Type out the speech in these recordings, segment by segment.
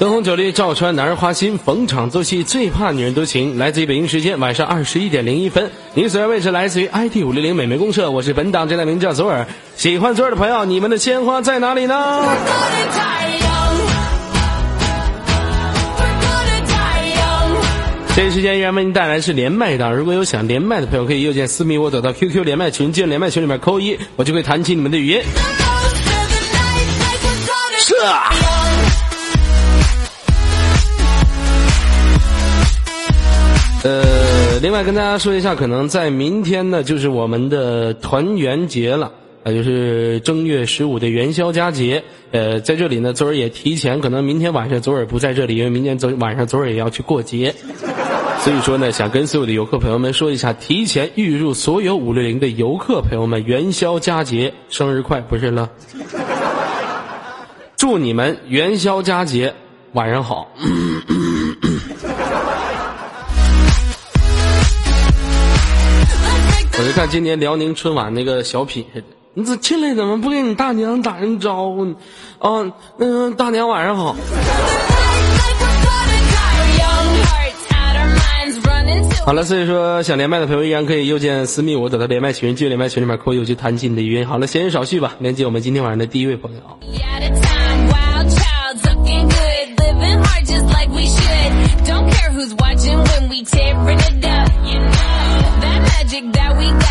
灯红酒绿照穿男儿花心，逢场作戏最怕女人多情。来自于北京时间晚上二十一点零一分，您所在位置来自于 ID 五六零美美公社，我是本档侦探名叫左耳。喜欢左耳的朋友，你们的鲜花在哪里呢？这一时间依然为您带来是连麦档，如果有想连麦的朋友，可以右键私密我，走到 QQ 连麦群，进连麦群里面扣一，我就会弹起你们的语音。是啊另外跟大家说一下，可能在明天呢，就是我们的团圆节了，啊，就是正月十五的元宵佳节。呃，在这里呢，昨儿也提前，可能明天晚上昨儿不在这里，因为明天昨晚上昨儿也要去过节，所以说呢，想跟所有的游客朋友们说一下，提前预祝所有五六零的游客朋友们元宵佳节生日快，不是了，祝你们元宵佳节晚上好。像今年辽宁春晚那个小品似的，你这进来怎么不给你大娘打声招呼呢？啊，嗯，大娘晚上好。好了，所以说想连麦的朋友依然可以右键私密我，等到连麦群，进连麦群里面扣右去弹进你的语音。好了，闲言少叙吧，连接我们今天晚上的第一位朋友。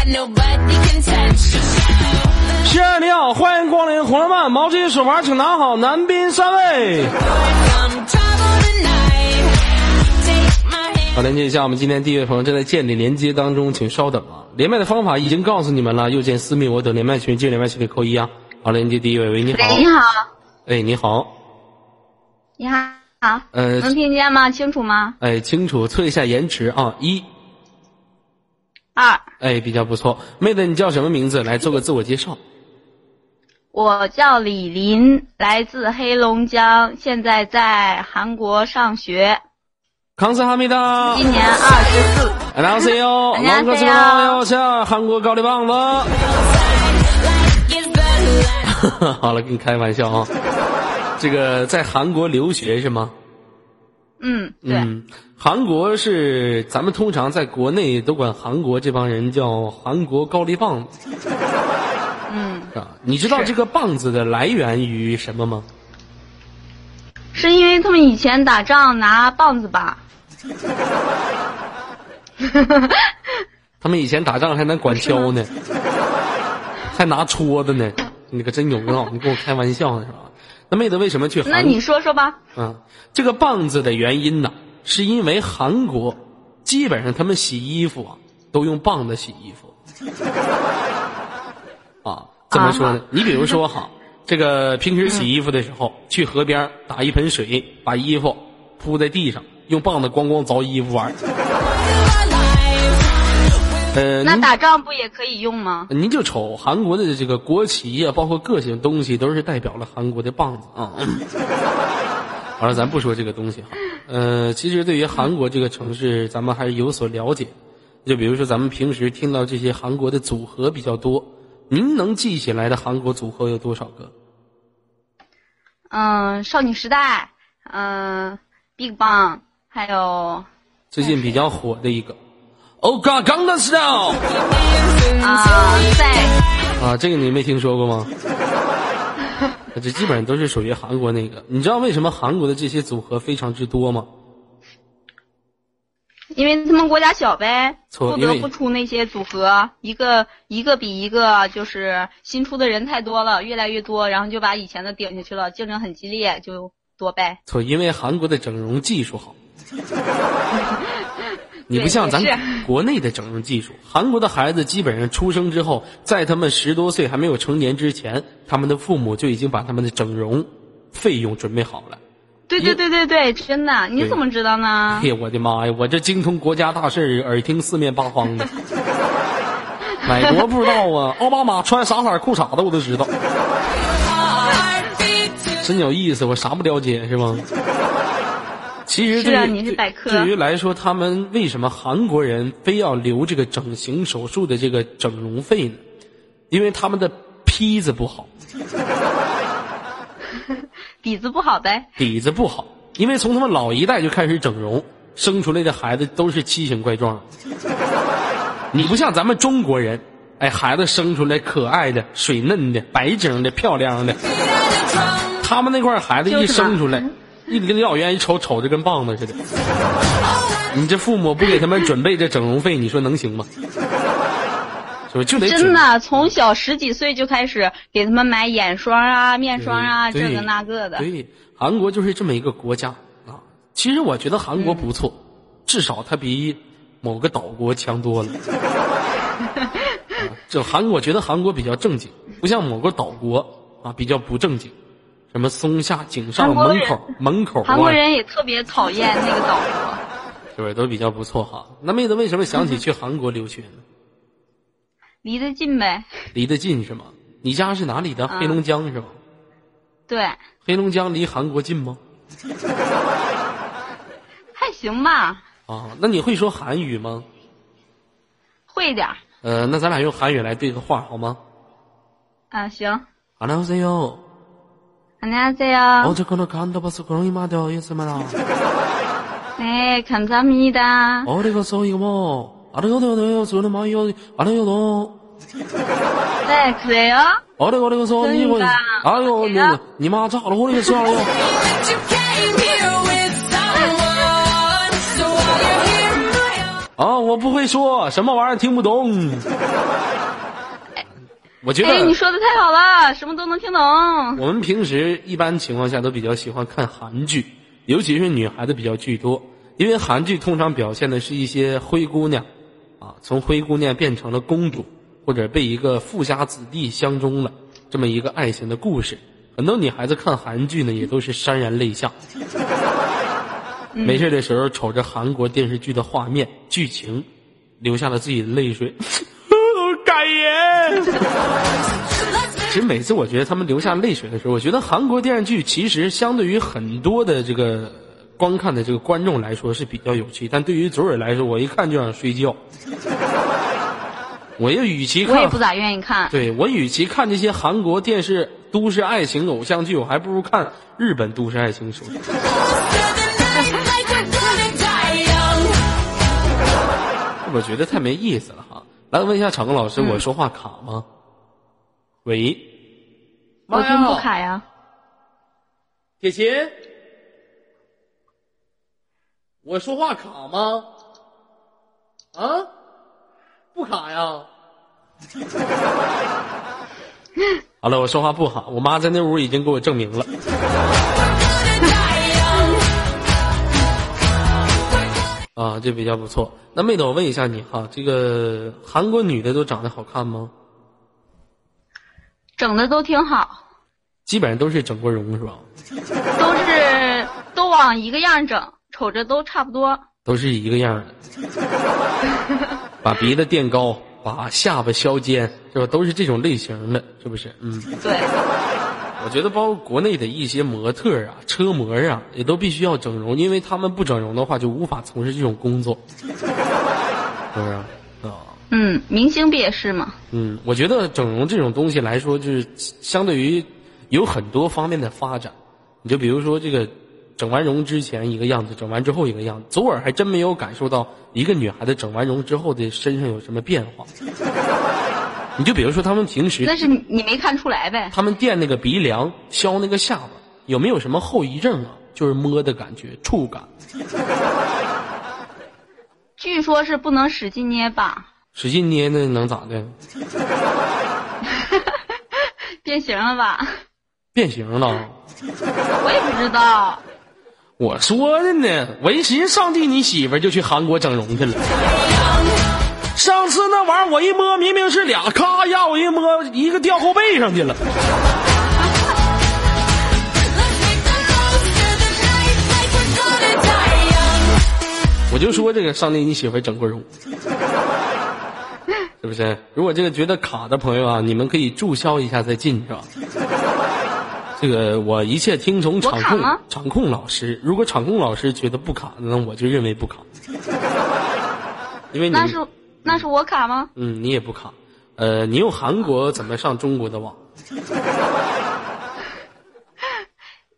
是啊，你好，欢迎光临红楼梦毛巾手环，请拿好，男宾三位。好，连接一下，我们今天第一位朋友正在建立连接当中，请稍等啊。连麦的方法已经告诉你们了，右键私密我等连麦群，进连麦群里扣一啊。好，连接第一位，喂，你好。你好。哎，你好。你好，好。呃，能听见吗？清楚吗？哎，清楚。测一下延迟啊，一。二。哎，比较不错。妹子，你叫什么名字？来做个自我介绍。我叫李林，来自黑龙江，现在在韩国上学。康斯哈密达，今年二十四。안녕하세 요， 龙哥说要下韩国高丽棒子。好了，跟你开玩笑啊。这个在韩国留学是吗？ 嗯，对。韩国是咱们通常在国内都管韩国这帮人叫韩国高丽棒子。嗯。啊，你知道这个棒子的来源于什么吗？是因为他们以前打仗拿棒子吧？他们以前打仗还能管锹呢，还拿戳子呢。你可真牛啊！你跟我开玩笑呢是吧？那妹子为什么去？那你说说吧。嗯，这个棒子的原因呢，是因为韩国基本上他们洗衣服啊都用棒子洗衣服。啊，怎么说呢？你比如说哈，这个平时洗衣服的时候，去河边打一盆水，把衣服铺在地上，用棒子咣咣凿衣服玩。呃，那打仗不也可以用吗？您就瞅韩国的这个国旗呀，包括各种东西，都是代表了韩国的棒子啊。好了，咱不说这个东西哈。呃，其实对于韩国这个城市，咱们还是有所了解。就比如说，咱们平时听到这些韩国的组合比较多，您能记起来的韩国组合有多少个？嗯，少女时代，嗯，BigBang，还有最近比较火的一个。哦，刚刚的 style 啊，在啊，这个你没听说过吗？这基本上都是属于韩国那个。你知道为什么韩国的这些组合非常之多吗？因为他们国家小呗，不得不出那些组合，一个一个比一个就是新出的人太多了，越来越多，然后就把以前的顶下去了，竞争很激烈，就多呗。错，因为韩国的整容技术好。你不像咱 国内的整容技术，韩国的孩子基本上出生之后，在他们十多岁还没有成年之前，他们的父母就已经把他们的整容费用准备好了。对对对对对，真的，你怎么知道呢？哎呀，我的妈呀，我这精通国家大事，耳听四面八方的。哪国不知道啊？奥巴马穿啥色裤衩子我都知道。真有意思，我啥不了解是吗？其实对于对于来说，他们为什么韩国人非要留这个整形手术的这个整容费呢？因为他们的坯子不好，底子不好呗。底子不好，因为从他们老一代就开始整容，生出来的孩子都是奇形怪状。你不像咱们中国人，哎，孩子生出来可爱的、水嫩的、白净的、漂亮的。他们那块孩子一生出来，一离老远一瞅，瞅着跟棒子似的。你这父母不给他们准备这整容费，你说能行吗？是不是就得真的从小十几岁就开始给他们买眼霜啊、面霜啊，这个那个的。对，韩国就是这么一个国家啊。其实我觉得韩国不错，至少它比某个岛国强多了。这韩国觉得韩国比较正经，不像某个岛国啊比较不正经。什么松下井上门口门口，韩国人也特别讨厌那个岛国，是不是都比较不错哈？那妹子为什么想起去韩国留学呢？离得近呗。离得近是吗？你家是哪里的？黑龙江是吧？对。黑龙江离韩国近吗？还行吧。啊，那你会说韩语吗？会点呃，那咱俩用韩语来对个话好吗？啊，行。안녕하세 요。 안녕하세요。 어제거는간다봐서그런이마되어있습니다 네감사합니다 어디가서이거뭐ありがとうね、それもいいよ。ありがとう。네그래요あれあれがそう、にも、あよ、ね、你妈炸了我那个笑了。啊，我不会说什么玩意儿，听不懂。 我觉得，哎，你说的太好了，什么都能听懂。我们平时一般情况下都比较喜欢看韩剧，尤其是女孩子比较居多，因为韩剧通常表现的是一些灰姑娘。啊，从灰姑娘变成了公主，或者被一个富家子弟相中了，这么一个爱情的故事，很多女孩子看韩剧呢，也都是潸然泪下。没事的时候瞅着韩国电视剧的画面、剧情，流下了自己的泪水。其实每次我觉得他们流下泪水的时候，我觉得韩国电视剧其实相对于很多的这个。观看的这个观众来说是比较有趣，但对于左耳来说，我一看就想睡觉。我也与其，我也不咋愿意看。对我与其看这些韩国电视都市爱情偶像剧，我还不如看日本都市爱情手。我觉得太没意思了哈。来问一下场工老师，我说话卡吗？喂，我听不卡呀。铁琴。我说话卡吗？啊，不卡呀。好了，我说话不好，我妈在那屋已经给我证明了。啊，这比较不错。那妹子，我问一下你哈，这个韩国女的都长得好看吗？整的都挺好。基本上都是整过容是吧？都是都往一个样整。瞅着都差不多，都是一个样的，把鼻子垫高，把下巴削尖，是吧？都是这种类型的，是不是？嗯，对。我觉得包括国内的一些模特啊、车模啊，也都必须要整容，因为他们不整容的话，就无法从事这种工作，是不是？啊。嗯，明星不也是吗？嗯，我觉得整容这种东西来说，就是相对于有很多方面的发展，你就比如说这个。整完容之前一个样子，整完之后一个样子。左耳还真没有感受到一个女孩子整完容之后的身上有什么变化。你就比如说他们平时，那是你没看出来呗。他们垫那个鼻梁、削那个下巴，有没有什么后遗症啊？就是摸的感觉、触感。据说是不能使劲捏吧？使劲捏那能咋的？变形了吧？变形了？我也不知道。我说的呢，我一寻思，上帝，你媳妇就去韩国整容去了。上次那玩意儿我一摸，明明是俩，咔呀，我一摸，一个掉后背上去了。我就说这个上帝，你媳妇整过容，是不是？如果这个觉得卡的朋友啊，你们可以注销一下再进，是吧？这个我一切听从场控场控老师。如果场控老师觉得不卡，那我就认为不卡。因为你那是我卡吗？嗯，你也不卡。呃，你用韩国怎么上中国的网？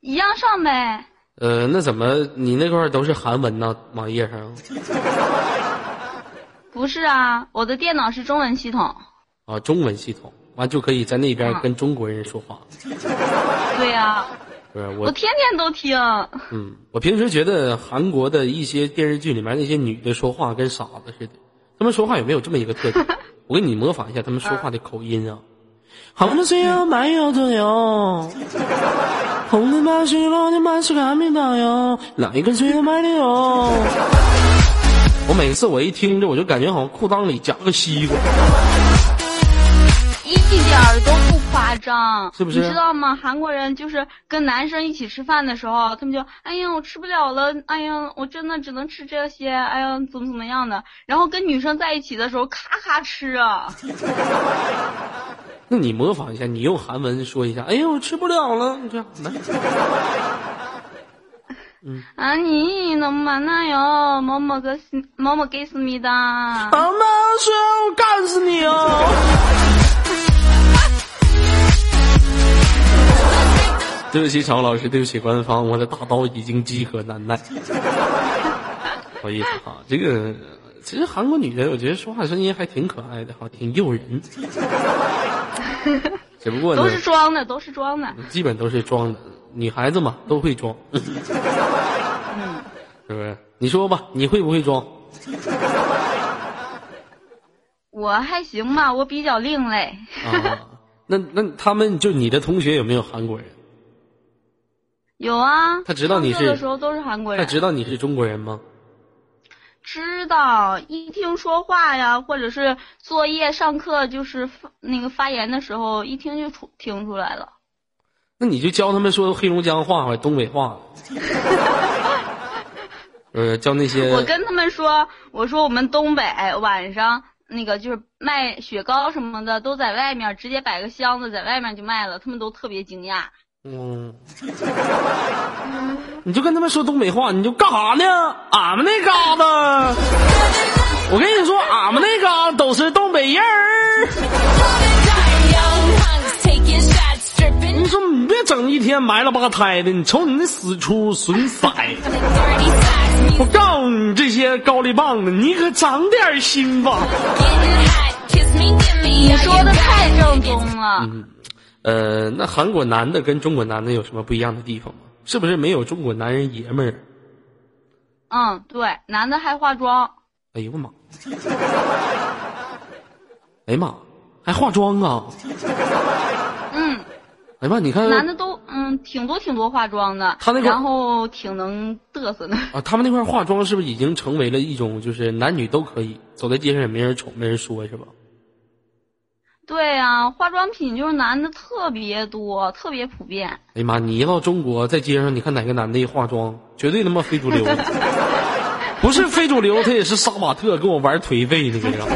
一样上呗。呃，那怎么你那块都是韩文呢？网页上不是啊，我的电脑是中文系统。啊，中文系统完就可以在那边啊跟中国人说话。对呀、不是我，我天天都听。嗯，我平时觉得韩国的一些电视剧里面那些女的说话跟傻子似的，她们说话有没有这么一个特点？我给你模仿一下他们说话的口音啊。红的水要慢摇的哟，红的满是落的满是看不到哟，哪一个水要慢的哟？我每次我一听着，我就感觉好像裤裆里夹个西瓜。一点都不阿张你知道吗？韩国人就是跟男生一起吃饭的时候他们就哎呀我吃不了了哎呀我真的只能吃这些哎呀怎么怎么样的。然后跟女生在一起的时候咔咔吃啊。那你模仿一下你用韩文说一下哎呀我吃不了了。你这样来。啊你能不能那样？某某个某某个思密达好老师我干死你哦。对不起，常老师，对不起，官方，我的大刀已经饥渴难耐。不好意思哈，这个其实韩国女的，我觉得说话声音还挺可爱的哈，挺诱人。只不过都，是装的，都是装的。基本都是装的，女孩子嘛都会装，嗯，是不是？你说吧，你会不会装？我还行吧，我比较另类。啊，那那他们就你的同学有没有韩国人？有啊，他知道你上课的是时候都是韩国人他。知道你是中国人吗？知道，一听说话呀，或者是作业、上课，就是那个发言的时候，一听就出听出来了。那你就教他们说黑龙江话或者东北话，呃，教那些我跟他们说，我说我们东北晚上那个就是卖雪糕什么的，都在外面直接摆个箱子在外面就卖了，他们都特别惊讶。嗯，你就跟他们说东北话，你就干啥呢？俺们那嘎达，我跟你说，俺们那嘎达都是东北人儿。你说你别整一天埋了吧胎的，你瞅你那死出损色。我告诉你，这些高丽棒子，你可长点心吧。你说的太正宗了，呃，那韩国男的跟中国男的有什么不一样的地方吗？是不是没有中国男人爷们儿？嗯，对，男的还化妆，哎呦我妈！哎呀妈，还化妆啊！嗯，哎呀妈，你看男的都嗯挺多挺多化妆的，他那个然后挺能嘚瑟的。啊，他们那块儿化妆是不是已经成为了一种就是男女都可以走在街上也没人瞅没人说是吧？对呀、化妆品就是男的特别多，特别普遍。哎呀妈，你一到中国，在街上你看哪个男的一化妆，绝对他妈非主流。不是非主流，他也是杀马特，跟我玩颓废那个样。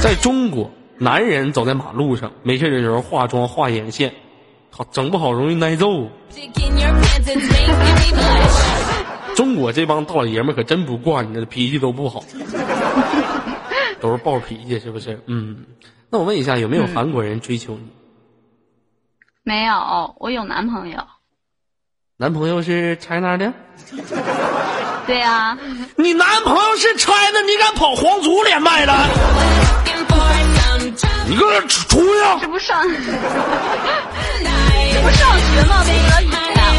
在中国，男人走在马路上，没事的时候化妆画眼线，好整不好容易挨揍。中国这帮大老爷们可真不惯你，脾气都不好，都是暴脾气，是不是？嗯，那我问一下，有没有韩国人追求你？没有，我有男朋友。男朋友是 China 的？对呀、你男朋友是 China，你敢跑皇族连麦的？你给我出出去！这不上，这不上学吗？不得语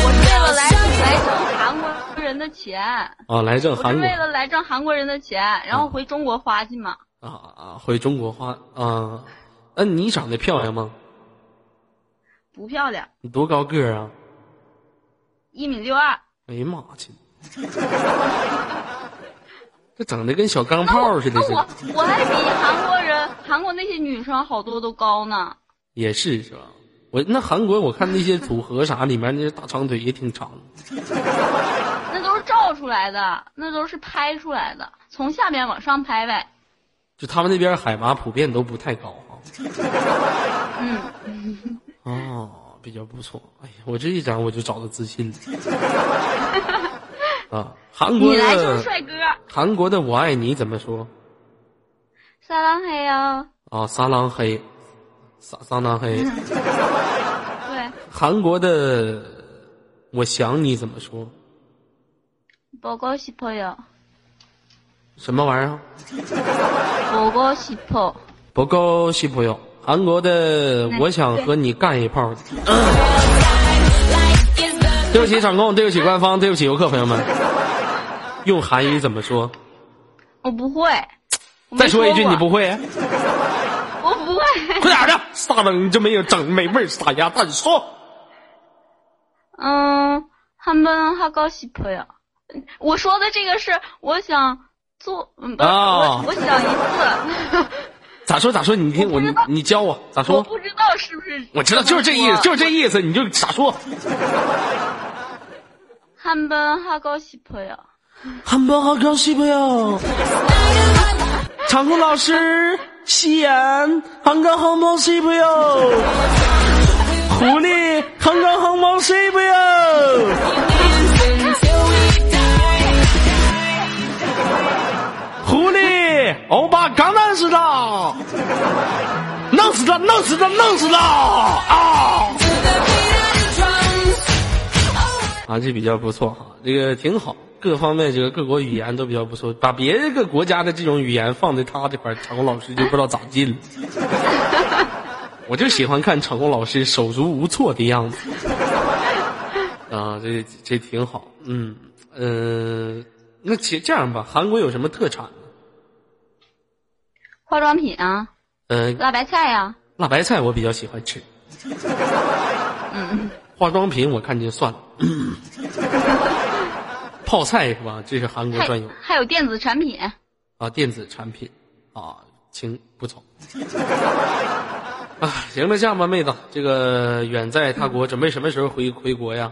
我是为了来来挣韩国人的钱，啊，来挣我是韩国为了来挣韩国人的钱，然后回中国花去嘛。啊啊，回中国话啊。那、你长得漂亮吗？不漂亮，你多高个儿啊？一米六二。哎呀妈去！这整的跟小钢炮似的，我？我还比韩国人，韩国那些女生好多都高呢。也是是吧？我那韩国我看那些组合啥里面那些大长腿也挺长。那都是照出来的，那都是拍出来的，从下面往上拍呗。就他们那边海拔普遍都不太高啊。嗯，哦，比较不错。哎呀，我这一讲我就找到自信了。啊，韩国你来就是的帅哥，韩国的我爱你怎么说？撒浪嘿呀。啊，撒浪嘿，撒撒浪嘿。对， 韩国的，我想你怎么说？ 보고 싶어요. 什么玩意儿？ 보고 싶어.不够西朋友，韩国的，我想和你干一炮。对不起，场控，对不起，官方，对不起，游客朋友们。用韩语怎么说？我不会。我没再说一句，过你不会？我不会。快点儿的！撒冷就没有整美味儿撒鸭蛋说。嗯，한번하고싶어요。我说的这个是我想 做，嗯，不是，啊我我想一次。咋说咋说？你听我，你你教我咋我说？不知道是不是。我知道就是这意思，就是这意思，你就咋说？ 한번하고싶어요。 韩国好高兴不哟？场控老师，西安，韩国好高兴不哟？狐狸，韩国好高兴不哟？ 欧巴刚难死他，弄死他，弄死他，弄死他啊！啊，这比较不错哈，这个挺好，各方面这个各国语言都比较不错，把别个国家的这种语言放在他这块，场控老师就不知道咋进了。我就喜欢看场控老师手足无措的样子。啊，这这挺好，嗯嗯、呃，那其这样吧，韩国有什么特产？化妆品啊，嗯、辣白菜呀、辣白菜我比较喜欢吃，嗯，化妆品我看就算了。泡菜是吧？这是韩国专有还有电子产品。啊，电子产品啊，请不错。啊，行了，这样吧，妹子，这个远在他国，准备什么时候回回国呀？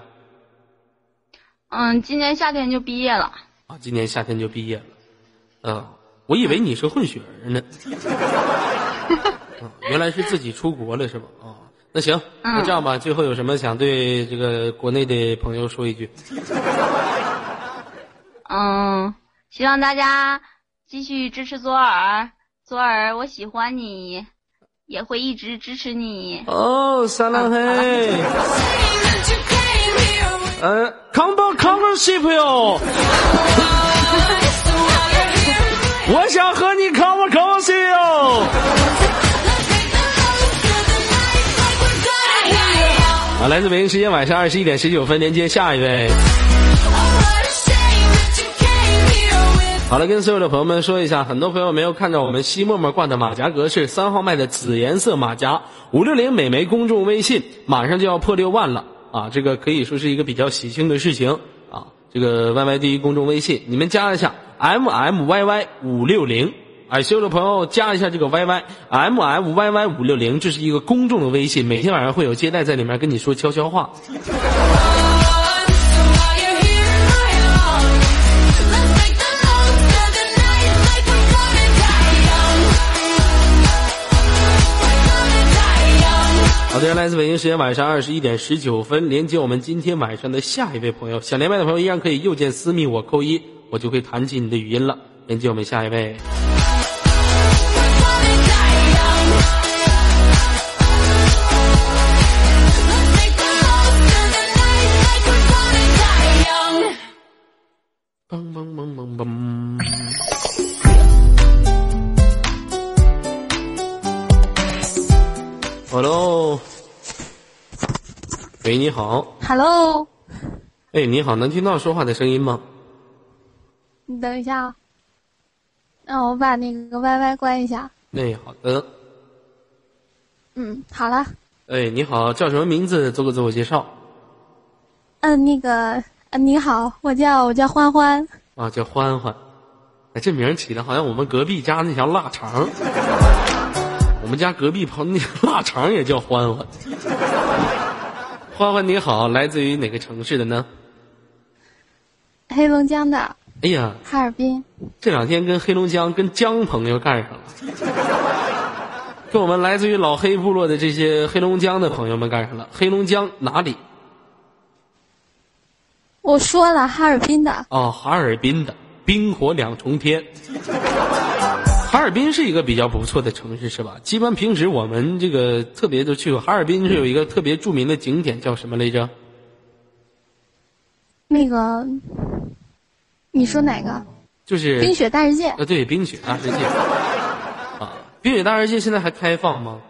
嗯，今年夏天就毕业了。啊，今年夏天就毕业了。啊，我以为你是混血儿呢。啊，原来是自己出国了是吧？啊，那行，那这样吧，最后有什么想对这个国内的朋友说一句？嗯，希望大家继续支持左耳，左耳，我喜欢你，也会一直支持你。哦，撒浪嘿。呃，康巴康巴西朋友，我想和你康巴康巴西哟。啊，来自北京时间晚上二十一点十九分，连接下一位。好了，跟所有的朋友们说一下，很多朋友没有看到我们西沫沫挂的马甲格式三号麦的紫颜色马甲，五六零美眉公众微信马上就要破六万了啊！这个可以说是一个比较喜庆的事情啊！这个 Y Y 第一公众微信，你们加一下 M M Y Y 五六零，哎，所有的朋友加一下这个 Y Y M M Y Y 五六零，这是一个公众的微信，每天晚上会有接待在里面跟你说悄悄话。好的，来自北京时间晚上二十一点十九分，连接我们今天晚上的下一位朋友。想连麦的朋友依然可以右键私密我扣一，我就会弹起你的语音了。连接我们下一位。嘣嘣嘣嘣嘣。Hello，喂，你好，Hello，哎，你好，能听到说话的声音吗？你等一下啊，让我把那个 YY 关一下。哎，好的，嗯，好了，哎，你好，叫什么名字？做个自我介绍嗯，那个，呃，你好，我叫我叫欢欢，啊，叫欢欢。哎，这名儿起的好像我们隔壁家那条腊肠。我们家隔壁旁那腊肠也叫欢欢。欢欢你好，来自于哪个城市的呢？黑龙江的哎呀，哈尔滨。这两天跟黑龙江跟江朋友干上了，跟我们来自于老黑部落的这些黑龙江的朋友们干上了。黑龙江哪里？我说了，哈尔滨的。哦，哈尔滨的，冰火两重天。哈尔滨是一个比较不错的城市，是吧？基本平时我们这个特别都去过。哈尔滨是有一个特别著名的景点，叫什么来着？那个，你说哪个？就是冰雪大世界。啊，对，冰雪大世界。啊，冰雪大世界现在还开放吗？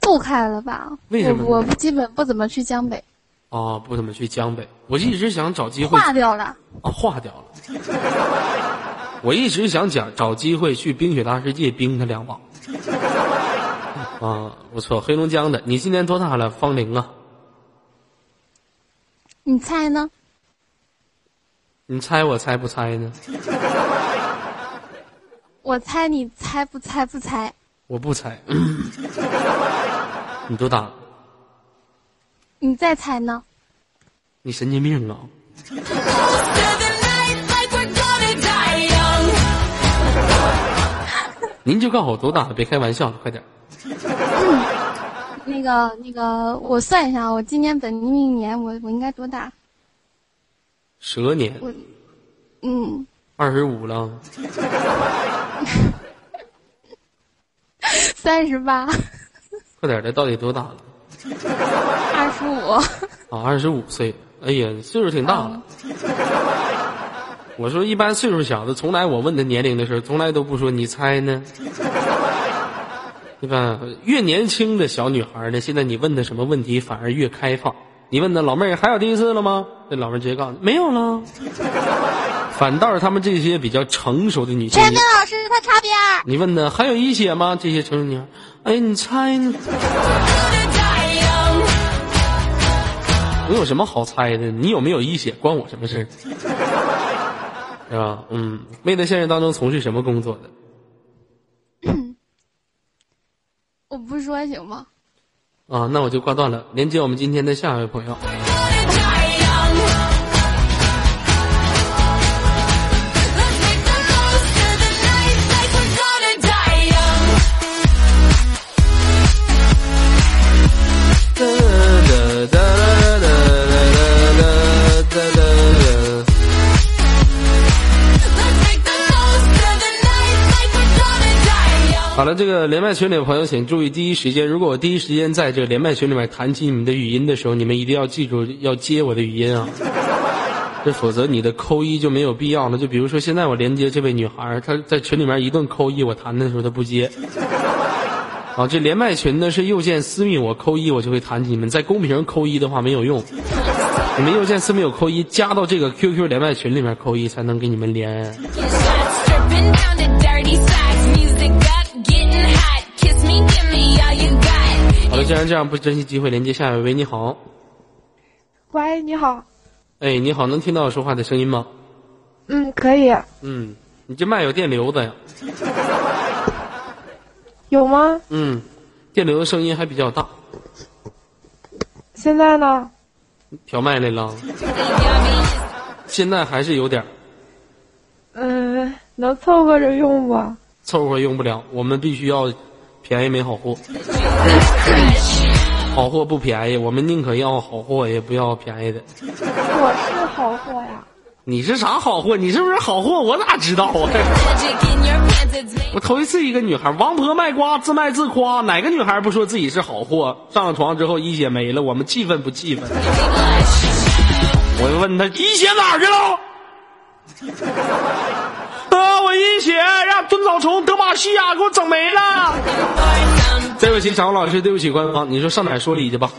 不开了吧？为什么我我基本不怎么去江北，哦，不怎么去江北。我一直想找机会化掉了。啊，化掉了。我一直想讲找机会去冰雪大世界冰他两把。啊，不错，黑龙江的。你今年多大了？方龄啊？你猜呢？你猜我猜不猜呢？我猜你猜不猜不猜？我不猜。你多大？你再猜呢？你神经病啊！您就告诉我多大了，别开玩笑了，快点。那个那个，我算一下，我今年本命年，我我应该多大？蛇年我，嗯，二十五了，三十八，快点的，到底多大了？二十五。啊，二十五岁。哎呀，岁数挺大了。我说一般岁数小的，从来我问他年龄的时候，从来都不说你猜呢。对吧？越年轻的小女孩呢，现在你问她什么问题，反而越开放。你问她老妹儿还有第一次了吗？那老妹儿直接告诉你没有了。反倒是他们这些比较成熟的女性，陈明老师，他擦边儿。你问她还有一血吗？这些成熟女孩，哎，你猜呢？我有什么好猜的？你有没有一血关我什么事儿？是吧？嗯，妹在现实当中从事什么工作的？我不说行吗？啊，那我就挂断了。连接我们今天的下一位朋友。好了，这个连麦群里的朋友请注意，第一时间，如果我第一时间在这个连麦群里面弹起你们的语音的时候，你们一定要记住要接我的语音啊，这否则你的扣一就没有必要了。就比如说现在我连接这位女孩，她在群里面一顿扣一，我弹的时候她不接。啊，这连麦群呢是右键私密我扣一，我就会弹起你们。在公屏扣一的话没有用，你们右键私密我扣一，加到这个 QQ 连麦群里面扣一，才能给你们连。既然这样，不珍惜机会连接下一位。喂，你好。喂，你好。哎，你好，能听到我说话的声音吗？嗯，可以。嗯，你这麦有电流的呀？有吗？嗯，电流的声音还比较大。现在呢？调麦来了。现在还是有点儿嗯，能凑合着用不？凑合用不了，我们必须要便宜没好货。好货不便宜，我们宁可要好货，也不要便宜的。我是好货呀。你是啥好货？你是不是好货？我咋知道啊？我头一次一个女孩，王婆卖瓜，自卖自夸，哪个女孩不说自己是好货？上了床之后一血没了，我们气愤不气愤？我就问她一血哪儿去了？啊，我一血让蹲草虫德玛西亚给我整没了。对不起，场老师，对不起官方，你说上哪儿说理去吧？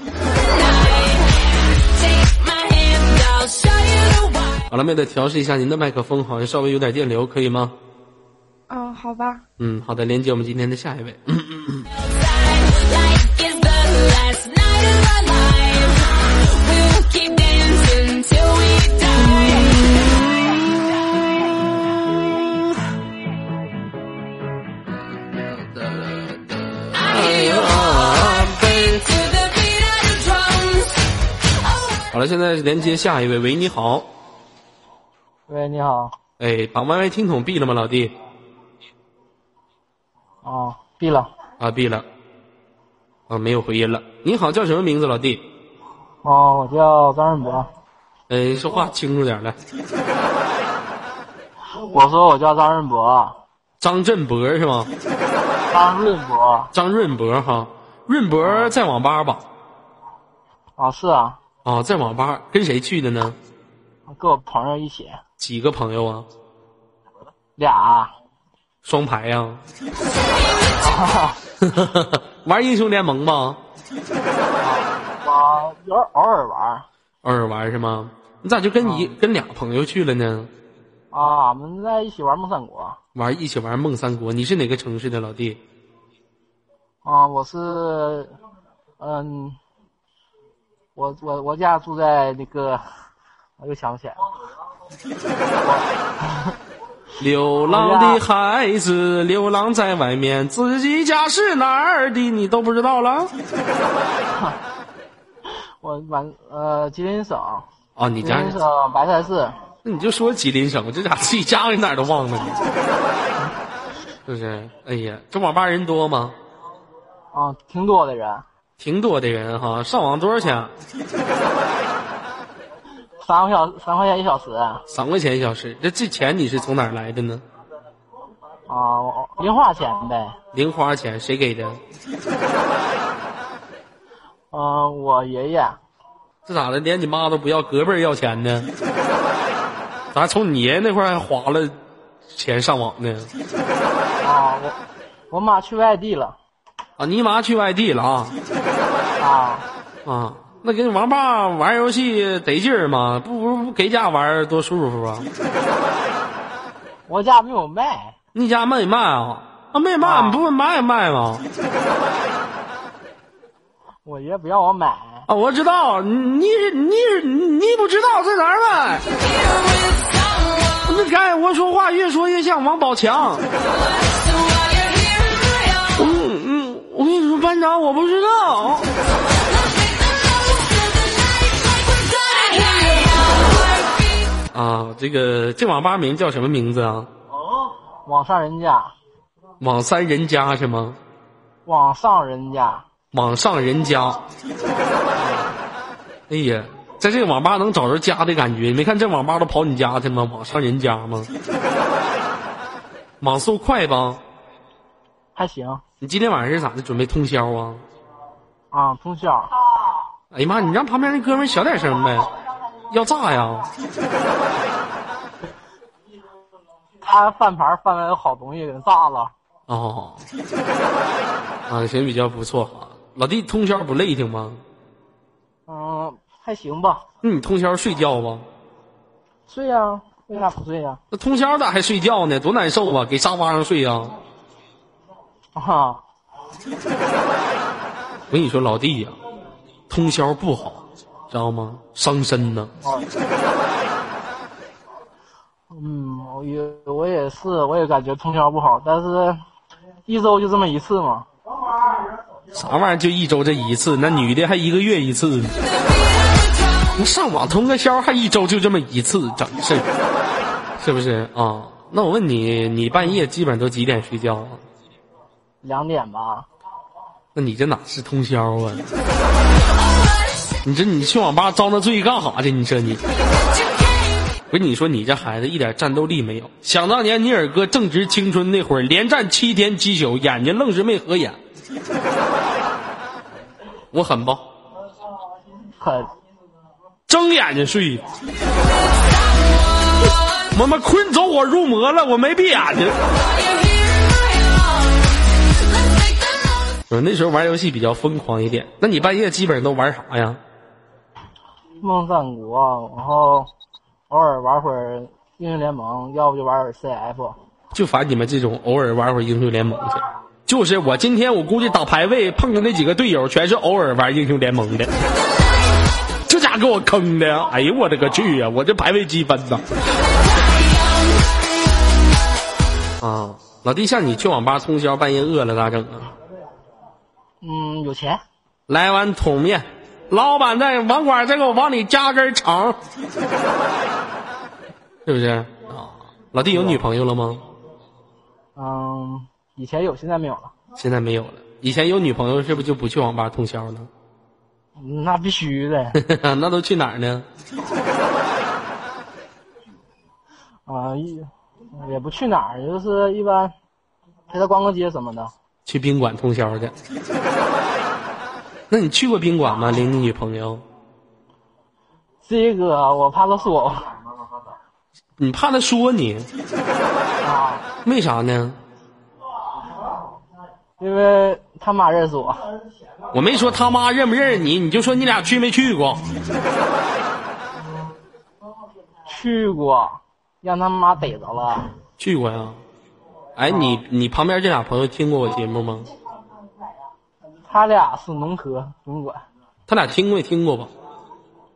好了，妹子，调试一下您的麦克风，好像稍微有点电流，可以吗？嗯，好吧。嗯，好的，连接我们今天的下一位。好了，现在连接下一位。喂，你好。喂，你好。哎，把 YY 听筒闭了吗，老弟？哦，闭了。啊，闭了。啊，没有回音了。你好，叫什么名字，老弟？哦，我叫张仁博。哎，说话清楚点来。我说我叫张润博。张振博是吗？张润博张润博哈，润博在网吧吧？啊，是啊，啊，在网吧跟谁去的呢？跟我朋友一起，几个朋友啊？俩，双排呀、玩英雄联盟吗？我有偶尔玩偶尔玩是吗？你咋就跟一、跟俩朋友去了呢？啊，我们在一起玩梦三国玩一起玩梦三国，你是哪个城市的老弟？啊，我是，嗯，我我我家住在那个，我又想不起来了，流浪的孩子，流浪在外面，自己家是哪儿的你都不知道了？我满呃吉林省，啊，你家吉林省白菜市，那你就说吉林省，这咋自己家里哪儿都忘了呢？是不是？哎呀，这网吧人多吗？啊，挺多的人，挺多的人哈，上网多少钱？三块小三块钱一小时，三块钱一小时，这这钱你是从哪儿来的呢？啊，零花钱呗，零花钱谁给的？啊、我爷爷，这咋的？连你妈都不要，隔辈儿要钱呢？咋从你爷爷那块还花了钱上网呢？啊，我我妈去外地了，啊，你妈去外地了啊？啊，啊，那跟王爸玩游戏得劲儿吗？不不不，给家玩儿多舒服啊！我家没有卖，你家没卖啊？啊，没卖，啊你不是卖卖吗？我爷不让我买，啊，我知道，你你是你是你不知道在哪儿卖？你看我说话越说越像王宝强。我跟你说，班长，我不知道。啊，这个这网吧名叫什么名字啊？哦网上人家，网三人家是吗？网上人家，网上人家。哎呀，在这个网吧能找着家的感觉。你没看这网吧都跑你家去吗？网上人家吗？网速快吧？还行你今天晚上是咋的？准备通宵啊？啊，通宵，哎呀妈！你让旁边那哥们儿小点声呗，要炸呀！他翻盘翻来有好东西给炸了，哦，啊，行，比较不错啊。老弟，通宵不累挺吗？嗯，还行吧，那你通宵睡觉吧？睡呀、为啥不睡呀、那通宵咋还睡觉呢？多难受啊！给沙发上睡呀、啊？我跟你说，老弟呀、通宵不好，知道吗？伤身呢。嗯，我也我也是，我也感觉通宵不好，但是一周就这么一次嘛。啥玩意儿就一周这一次？那女的还一个月一次呢。那上网通个宵还一周就这么一次，整是，是不是啊？那我问你，你半夜基本上都几点睡觉啊？两点吧，那你这哪是通宵啊？你这你去网吧遭那罪干啥去？你这你，我跟你说，你这孩子一点战斗力没有。想当年尼尔哥正值青春那会儿，连战七天七宿，眼睛愣是没合眼。我狠不？狠睁眼睛睡。我妈困走火入魔了，我没闭眼睛。我那时候玩游戏比较疯狂一点。那你半夜基本上都玩啥呀？梦三国，然后偶尔玩会儿英雄联盟，要不就玩会儿 CF。就烦你们这种偶尔玩会儿英雄联盟去。就是我今天我估计打排位碰的那几个队友，全是偶尔玩英雄联盟的。这家给我坑的呀！哎呦我的个去呀！我这排位积分呐！啊，老弟，像你去网吧通宵，半夜饿了咋整啊？嗯，有钱来碗桶面，老板在网管再给我往里加根肠，是不是啊？老弟有女朋友了吗？嗯，以前有，现在没有了。现在没有了。以前有女朋友是不是就不去网吧通宵了？嗯那必须的 那都去哪儿呢？啊，一也不去哪儿，就是一般陪他逛个街什么的。去宾馆通宵去。那你去过宾馆吗？领你女朋友？这个我怕他说你怕他说你？啊，为啥呢？因为他妈认识我。我没说他妈认不认识你，你就说你俩去没去过。去过，让他妈逮着了。去过呀。哎，你你旁边这俩朋友听过我节目吗？他俩是农科宾馆，他俩听没听过吧？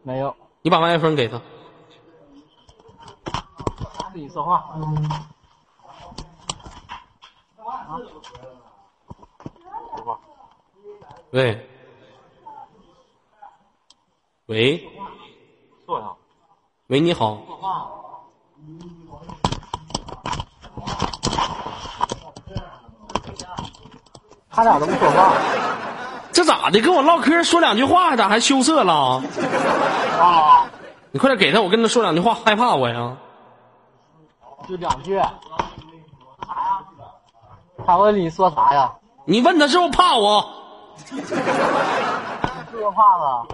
没有你把麦克风给他。自己说话嗯。喂，喂，坐下，喂，你好。他俩都不说话这咋的？跟我唠嗑说两句话，咋还羞涩了？啊，你快点给他，我跟他说两句话，害怕我呀？就两句。他问你说啥呀？你问他是不是怕我？是不是怕了。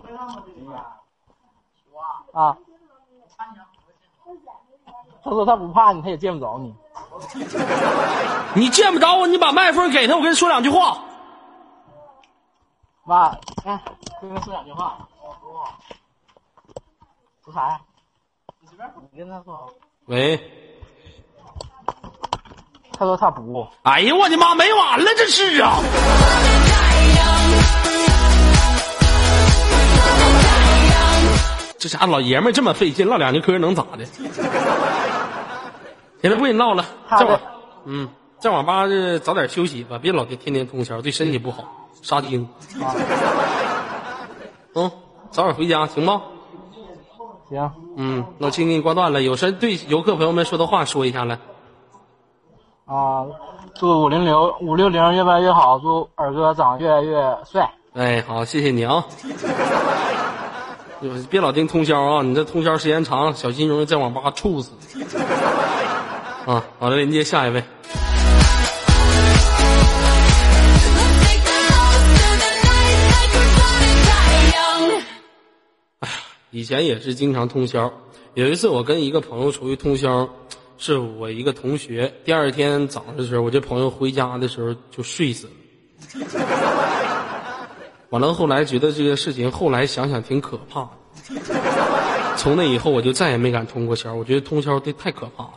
啊。他说他不怕你，他也见不着你。你见不着我，你把麦克风给他，我跟你说两句话。妈，哎，跟他说两句话。说啥呀？你随便，你跟他说。喂，他说他不。哎呀，我的妈，没完了，这是啊！这家老爷们儿这么费劲，唠两句嗑能咋的？行了，不跟你唠了，这会儿，嗯，在网吧这早点休息吧，别老天天天通宵，对身体不好，杀精。嗯，早点回家，行吗？行，嗯，那我先给你挂断了。有事对游客朋友们说的话说一下来。啊，祝五零六五六零越办越好，祝二哥长得越来越帅。哎，好，谢谢你啊。别老盯通宵啊！你这通宵时间长，小心容易在网吧猝死。啊，好了，连接下一位。以前也是经常通宵。有一次我跟一个朋友出去通宵，是我一个同学。第二天早上的时候，我这朋友回家的时候就睡死了。完了，后来觉得这个事情，后来想想挺可怕的。从那以后，我就再也没敢通过宵。我觉得通宵这太可怕了。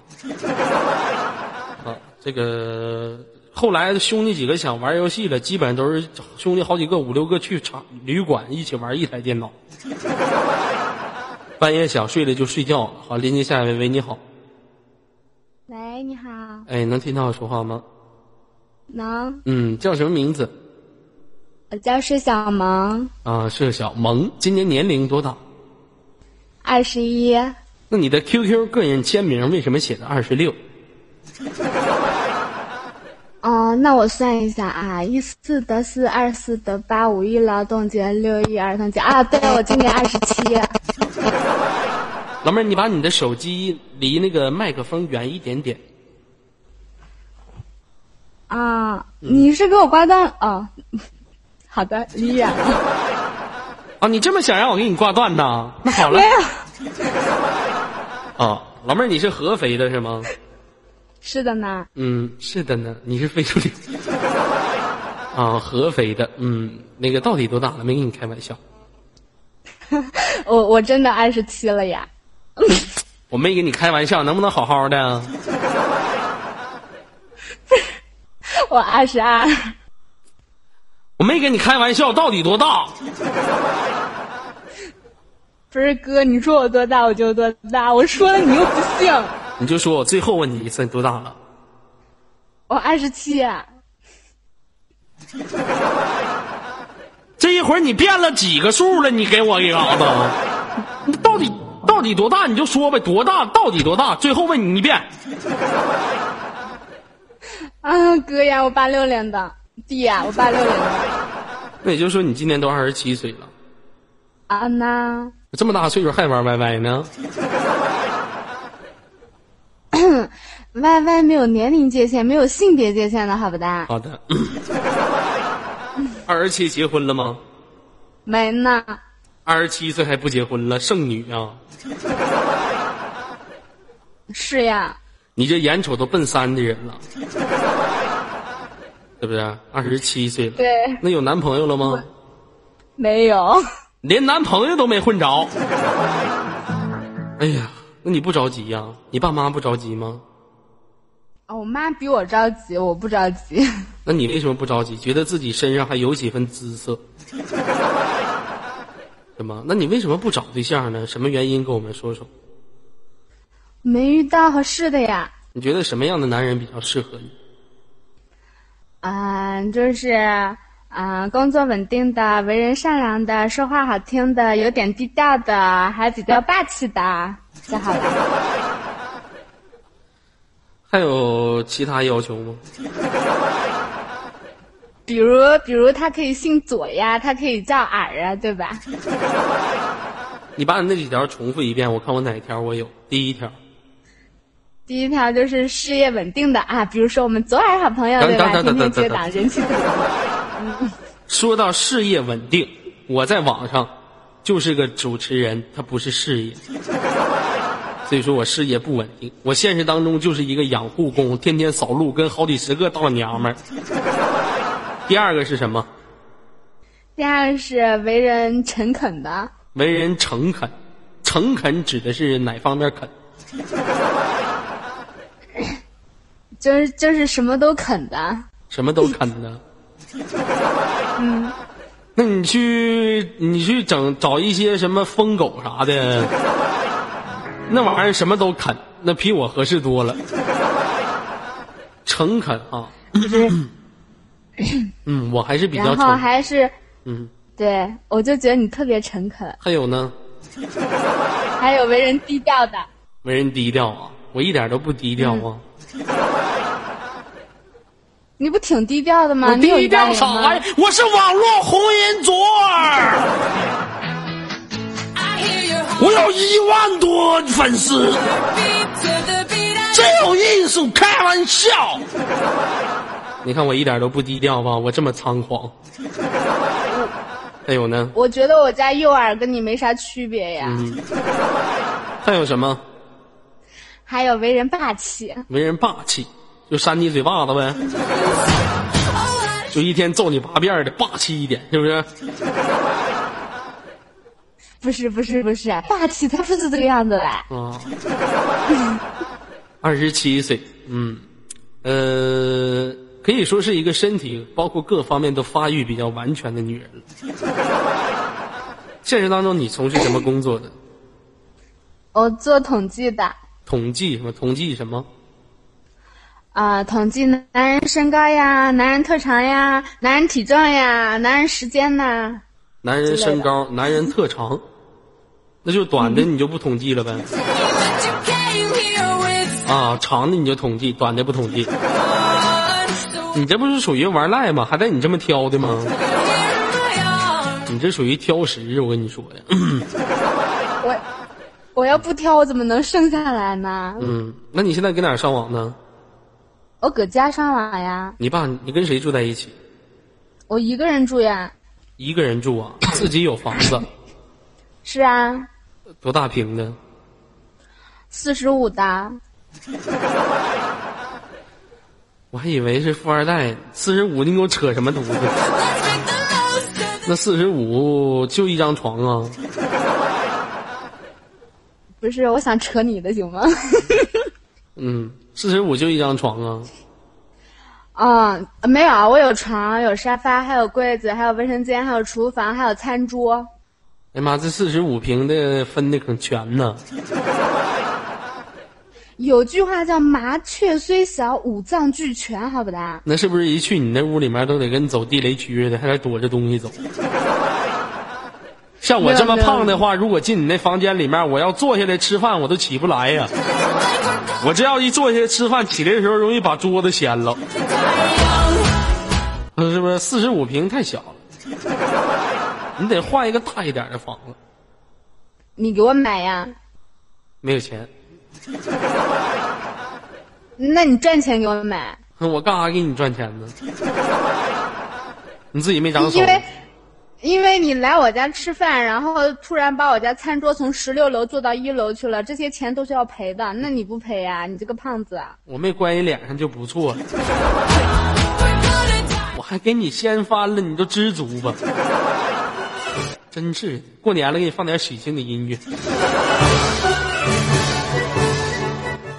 啊，这个后来兄弟几个想玩游戏了，基本都是兄弟好几个五六个去厂旅馆一起玩一台电脑。半夜想睡了就睡觉了。好，连接下一位，喂，你好，喂，你好，哎，能听到我说话吗？能，嗯，叫什么名字？我叫施小萌，啊，是小萌，今年年龄多大？二十一，那你的 QQ 个人签名为什么写的二十六？哦，那我算一下啊，一四得四，二四得八，五一劳动节，六一儿童节啊，对，我今年二十七。老妹儿，你把你的手机离那个麦克风远一点点。啊，你是给我挂断哦？好的，离远了。啊，你这么想让我给你挂断呢？那好了没。有，啊，老妹儿，你是合肥的是吗？是的呢。嗯，是的呢。你是非洲的。啊，合肥的。嗯，那个到底多大了？没跟你开玩笑。我我真的二十七了呀。我没跟你开玩笑，能不能好好的？我二十二。我没跟你开玩笑，到底多大？不是哥，你说我多大我就多大，我说了你又不信。你就说我最后问你一次，你多大了？我二十七。这一会儿你变了几个数了？你给我一嘎子，你到底到底多大？你就说呗，多大？到底多大？最后问你一遍。啊，哥呀，我八六年的，弟呀，我八六年的。那也就是说你今年都二十七岁了，啊那，这么大岁数还玩 YY 呢？Y Y 没有年龄界限，没有性别界限的，好不哒？好的。二十七结婚了吗？没呢。二十七岁还不结婚了，剩女啊！是呀。你这眼瞅都奔三的人了，是不是？二十七岁了。对。那有男朋友了吗？没有。连男朋友都没混着。哎呀，那你不着急呀？你爸妈不着急吗？哦，我妈比我着急，我不着急。那你为什么不着急？觉得自己身上还有几分姿色？什么？那你为什么不找对象呢？什么原因？跟我们说说。没遇到合适的呀。你觉得什么样的男人比较适合你？嗯，就是嗯，工作稳定的，为人善良的，说话好听的，有点低调的，还比较霸气的，就好了。还有其他要求吗？比如，比如他可以姓左呀，他可以叫尔啊，对吧？你把你那几条重复一遍，我看我哪条我有。第一条。第一条就是事业稳定的啊，比如说我们左耳好朋友对吧？天天接档，人气。说到事业稳定，我在网上就是个主持人，他不是事业，所以说我事业不稳定。我现实当中就是一个养护工，天天扫路，跟好几十个大老娘们儿。第二个是什么？第二个是为人诚恳的。为人诚恳，诚恳指的是哪方面肯？就是就是什么都肯的，什么都肯的。嗯，那你去你去整找一些什么疯狗啥的，那玩意儿什么都啃，那比我合适多了。诚恳啊，嗯，我还是比较。然后还是嗯，对，我就觉得你特别诚恳。还有呢？还有为人低调的。为人低调啊，我一点都不低调啊。你不挺低调的吗？低调啥呀？我是网络红人座儿，我有一万多粉丝，真有意思，开玩笑。你看我一点都不低调吧？我这么猖狂。还有呢？我觉得我家右耳跟你没啥区别呀。嗯。还有什么？还有为人霸气。为人霸气。就扇你嘴巴子呗，就一天揍你八遍的，霸气一点，是不是？不是不是不是，霸气他不是这个样子的。啊，二十七岁，嗯，呃，可以说是一个身体包括各方面都发育比较完全的女人了。现实当中，你从事什么工作的？我做统计的。统计什么？统计什么？啊，统计男人身高呀，男人特长呀，男人体重呀，男人时间呐。男人身高，男人特长，那就短的你就不统计了呗。啊，长的你就统计，短的不统计。你这不是属于玩赖吗？还带你这么挑的吗？你这属于挑食，我跟你说呀。我我要不挑，我怎么能剩下来呢？嗯，那你现在搁哪上网呢？我搁家上网呀。你爸，你跟谁住在一起？我一个人住呀。一个人住啊？自己有房子？是啊。多大平的？四十五的。我还以为是富二代，四十五，你给我扯什么犊子？那四十五就一张床啊？不是，我想扯你的，行吗？嗯。四十五就一张床啊？嗯，没有，我有床，有沙发，还有柜子，还有卫生间，还有厨房，还有餐桌。哎妈，这四十五平的分的可全呢。有句话叫“麻雀虽小，五脏俱全”，好不哒？那是不是一去你那屋里面都得跟走地雷区似的，还得躲着东西走？像我这么胖的话，如果进你那房间里面，我要坐下来吃饭，我都起不来呀。我这要一坐下吃饭，起来的时候容易把桌子掀了。是不是四十五平太小了？你得换一个大一点的房子。你给我买呀？没有钱。那你赚钱给我买，我干啥给你赚钱呢？你自己没长手因。为因为你来我家吃饭，然后突然把我家餐桌从十六楼坐到一楼去了，这些钱都是要赔的。那你不赔呀、你这个胖子啊！我没关你脸上就不错了，我还给你掀翻了，你就知足吧。真是过年了，给你放点喜庆的音乐。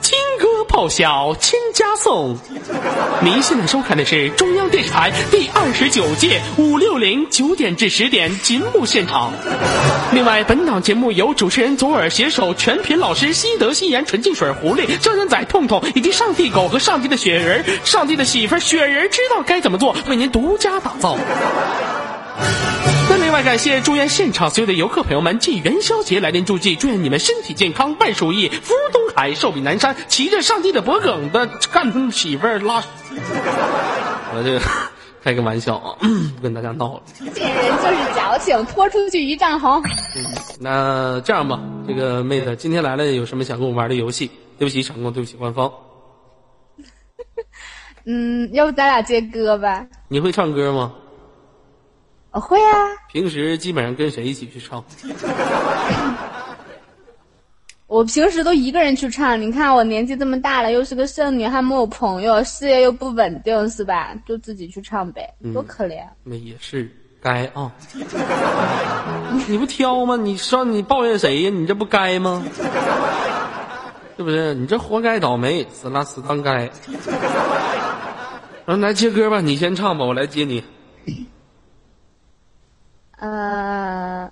金歌报晓千送，您现在收看的是中央电视台第二十九届五六零九点至十点节目现场。另外，本档节目由主持人左耳携手全品老师西德西言纯净水狐狸、正人仔痛痛以及上帝狗和上帝的雪人、上帝的媳妇雪人知道该怎么做，为您独家打造。感谢祝愿现场所有的游客朋友们继元宵节来临诸暨，祝愿你们身体健康，万事如意，福如东海，寿比南山，骑着上帝的脖梗的干他媳妇儿拉。我这个开个玩笑啊，不 跟大家闹了。这人就是矫情，拖出去一丈红。那这样吧，这个妹子今天来了，有什么想跟我玩的游戏？对不起场控，对不起官方。嗯，要不咱俩接歌吧？你会唱歌吗？我会啊，平时基本上跟谁一起去唱？我平时都一个人去唱。你看我年纪这么大了，又是个剩女，还没有朋友，事业又不稳定，是吧？就自己去唱呗，多可怜。那也是该啊。你不挑吗？你说你抱怨谁呀？你这不该吗？是不是？你这活该倒霉，死拉死当该。然后来接歌吧，你先唱吧，我来接你。呃，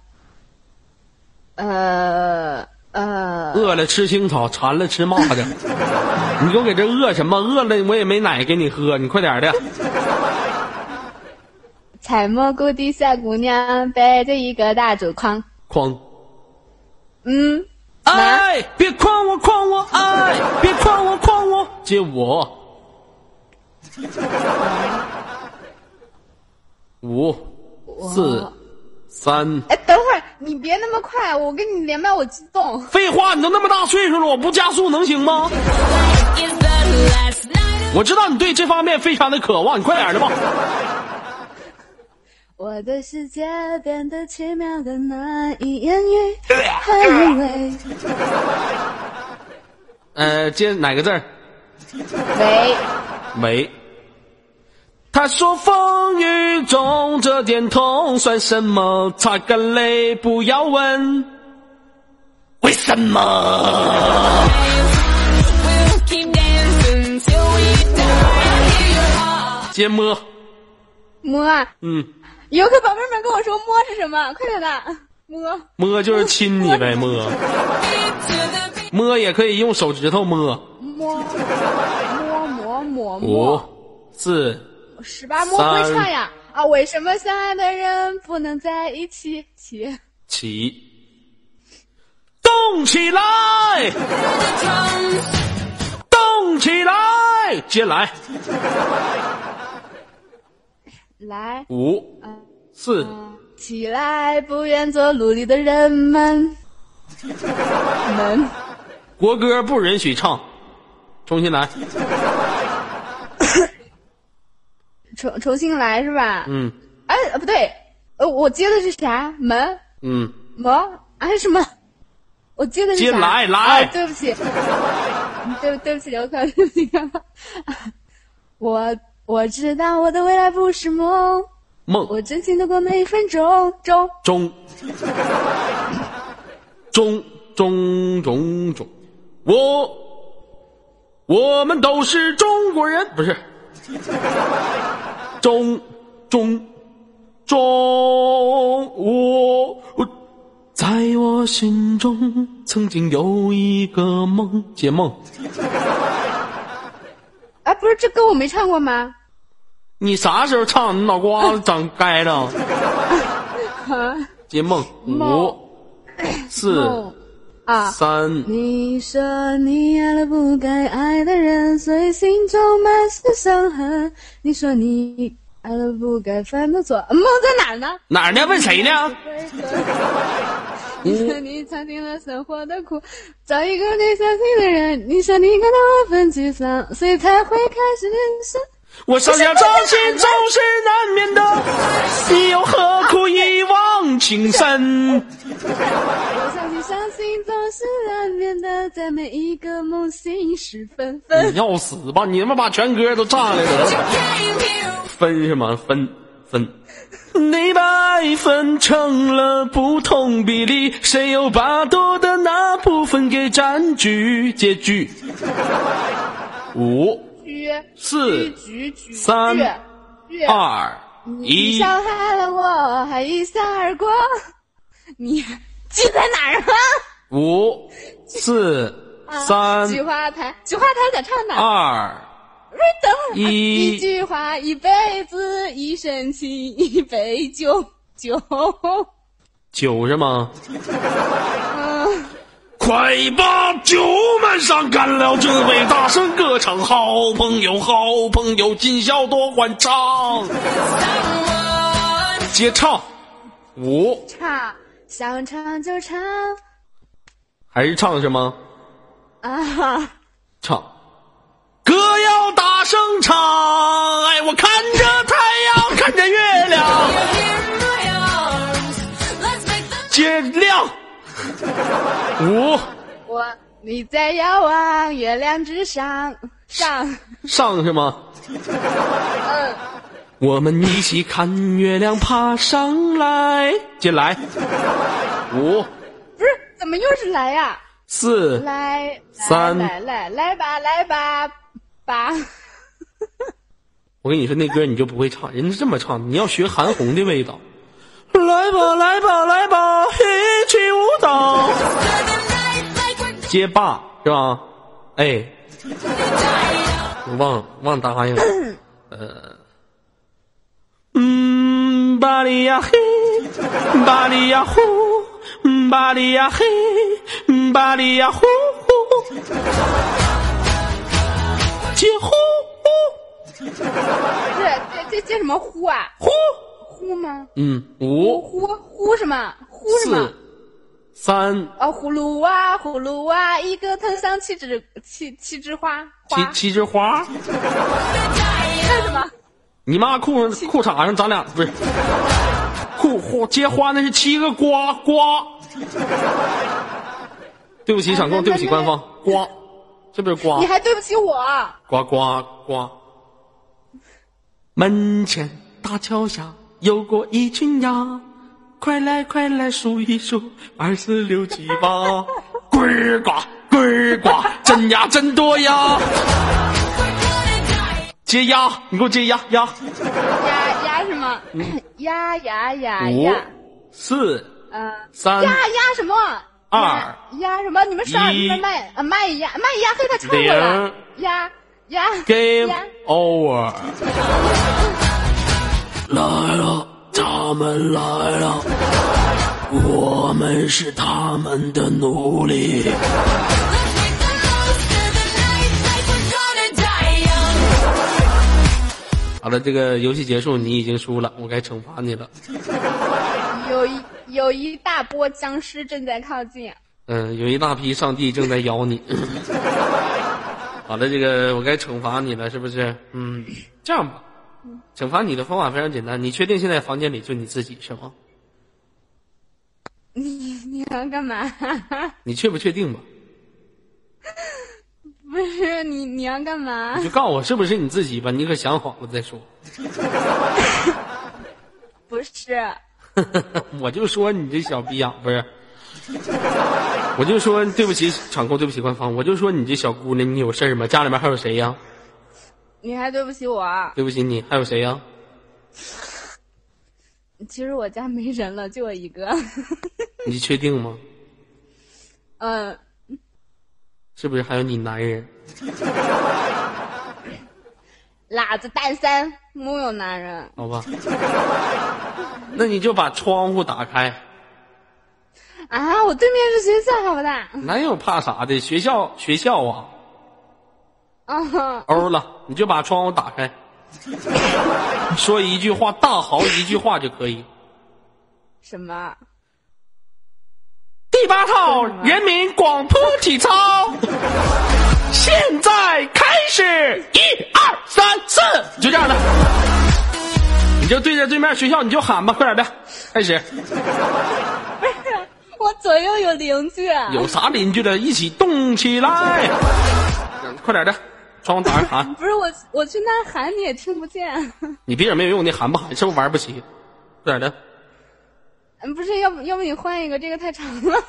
呃，呃，饿了吃青草，馋了吃蚂蚱。你给我给这饿什么？饿了我也没奶给你喝，你快点的。采蘑菇的小姑娘背着一个大竹筐，筐！嗯，哎，别诓我诓我，哎，别诓我诓我，接我。五、四、三。哎，等会儿你别那么快，我跟你连麦我激动。废话，你都那么大岁数了，我不加速能行吗？我知道你对这方面非常的渴望，你快点的吧。我的世界变得奇妙的难以言喻，还以为呃，接哪个字儿？喂，没。他说：“风雨中这点痛算什么？擦干泪，不要问为什么。”接摸，摸啊，嗯，游客宝贝们跟我说摸是什么？快点的，摸。摸就是亲你呗，摸。摸也可以用手指头摸。摸摸摸摸五，四十八摸会唱呀啊！为什么相爱的人不能在一起？起起，动起来，动起来，接来，来，五四起来！不愿做奴隶的人们们，国歌不允许唱，重新来。重重新来是吧？嗯哎，呃不对，呃，我接的是啥？门嗯，门哎什么？我接的是接啥？来来啊对不起，对对不起，刘可，对不起。我 我知道我的未来不是梦，梦我真心度过每一分钟钟。中中中中中，我我们都是中国人，不是中 中中，我我在我心中曾经有一个梦，解梦。哎，不是这歌我没唱过吗？你啥时候唱？你脑瓜子长该了。解梦梦五四三你说你爱了不该爱的人，所以心中满是伤痕。你说你爱了不该犯的错，梦在哪儿呢？哪儿呢？问谁呢？你说你尝尽了生活的苦，找一个你相信的人，你说你感到万分沮丧，所以才会开始人生。我上下掌心总是难免的，你又何苦一往情深？我相信，伤心总是难免的，在每一个梦醒时分分你。要死吧！你他妈把全歌都炸来得了。分是吗？分分。你把爱分成了不同比例，谁又把多的那部分给占据？结局。五、居四、三二、你一。伤害了我，还一扫而过。你记在哪儿啊？五、四、三、菊花台，菊花台在唱哪？二、一一句话，一辈子，一生情，一杯酒酒。酒是吗？嗯，快把酒满上，干了这杯，大声歌唱，好朋友，好朋友，今宵多欢畅。接唱，五唱想唱就唱还是唱是吗？啊！唱，歌要大声唱，哎，我看着太阳，看着月亮，接亮，五。我你在遥望月亮之上。上，上是吗？嗯，我们一起看月亮爬上来，进来，五。不是，怎么又是来呀、四。来，三来来来来吧，来吧，八。我跟你说，那歌你就不会唱，人家这么唱，你要学韩红的味道。来吧，来吧，来吧，一起舞蹈。接霸是吧？哎，我忘忘答应了。呃，嗯，巴里呀嘿，巴里呀呼，嗯巴里呀嘿，嗯巴里呀呼呼，接呼呼。不是，这这这什么呼啊？呼，呼吗？嗯，五、呼呼什么？呼什么四？、三、哦，葫芦娃，葫芦娃，一个藤上七枝七七枝花七花。七枝花。干什么？你妈裤上裤衩上长俩不是裤花接花那是七个瓜瓜。对不起，场控，对不起，官方瓜，是不是瓜你？还对不起我？呱呱呱！门前大桥下游过一群鸭，快来快来数一数，二四六七八，呱呱呱呱，真鸭真多呀！接鸭，你给我接鸭鸭。鸭鸭什么？鸭鸭鸭五鸭。四嗯。三鸭鸭什么？二鸭鸭什么？你们说一你们卖啊卖鸭卖鸭黑他唱过了。鸭鸭 Game over。来了，他们来了，我们是他们的奴隶。好了，这个游戏结束，你已经输了，我该惩罚你了。有一有一大波僵尸正在靠近。嗯，有一大批上帝正在咬你。好了，这个我该惩罚你了，是不是？嗯，这样吧，惩罚你的方法非常简单。你确定现在房间里就你自己是吗？你你要干嘛？你确不确定吧？不是你你要干嘛你？就告诉我是不是你自己吧。你可想好了再说。不是，我就说你这小逼样不是，我就说对不起场控，对不起官方，我就说你这小姑娘，你有事儿吗？家里面还有谁呀？你还对不起我。对不起你，还有谁呀？其实我家没人了，就我一个。你确定吗？嗯，是不是还有你男人？老子单身，木有男人。好吧，那你就把窗户打开。啊，我对面是学校，好不大？哪有怕啥的？学校学校啊，啊，欧了，你就把窗户打开，说一句话，大嚎一句话就可以。什么？第八套人民广播体操，现在开始，一二三四，就这样的。你就对着对面学校，你就喊吧，快点的，开始。我左右有邻居。有啥邻居的，一起动起来！快点的，窗户打开喊。不是我，我去那喊你也听不见。你别人没有用，你喊不喊是不是玩不起？快点的。嗯，不是，要不要不你换一个，这个太长了。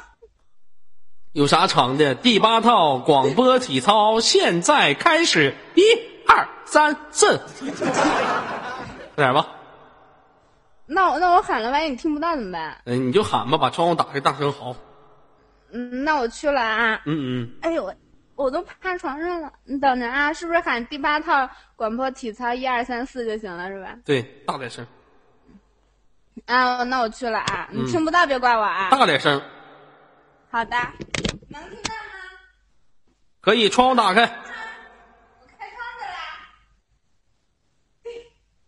有啥长的？第八套广播体操现在开始，一二三四，快点吧。那我那我喊了，万一你听不到怎么办？嗯，你就喊吧，把窗户打开，大声嚎。嗯，那我去了啊。嗯嗯。哎呦我，我都趴床上了。你等着啊，是不是喊第八套广播体操一二三四就行了，是吧？对，大点声。啊，那我去了啊！你听不到别怪我啊！大点声。好的。能听到吗？可以，窗户打开窗子啦！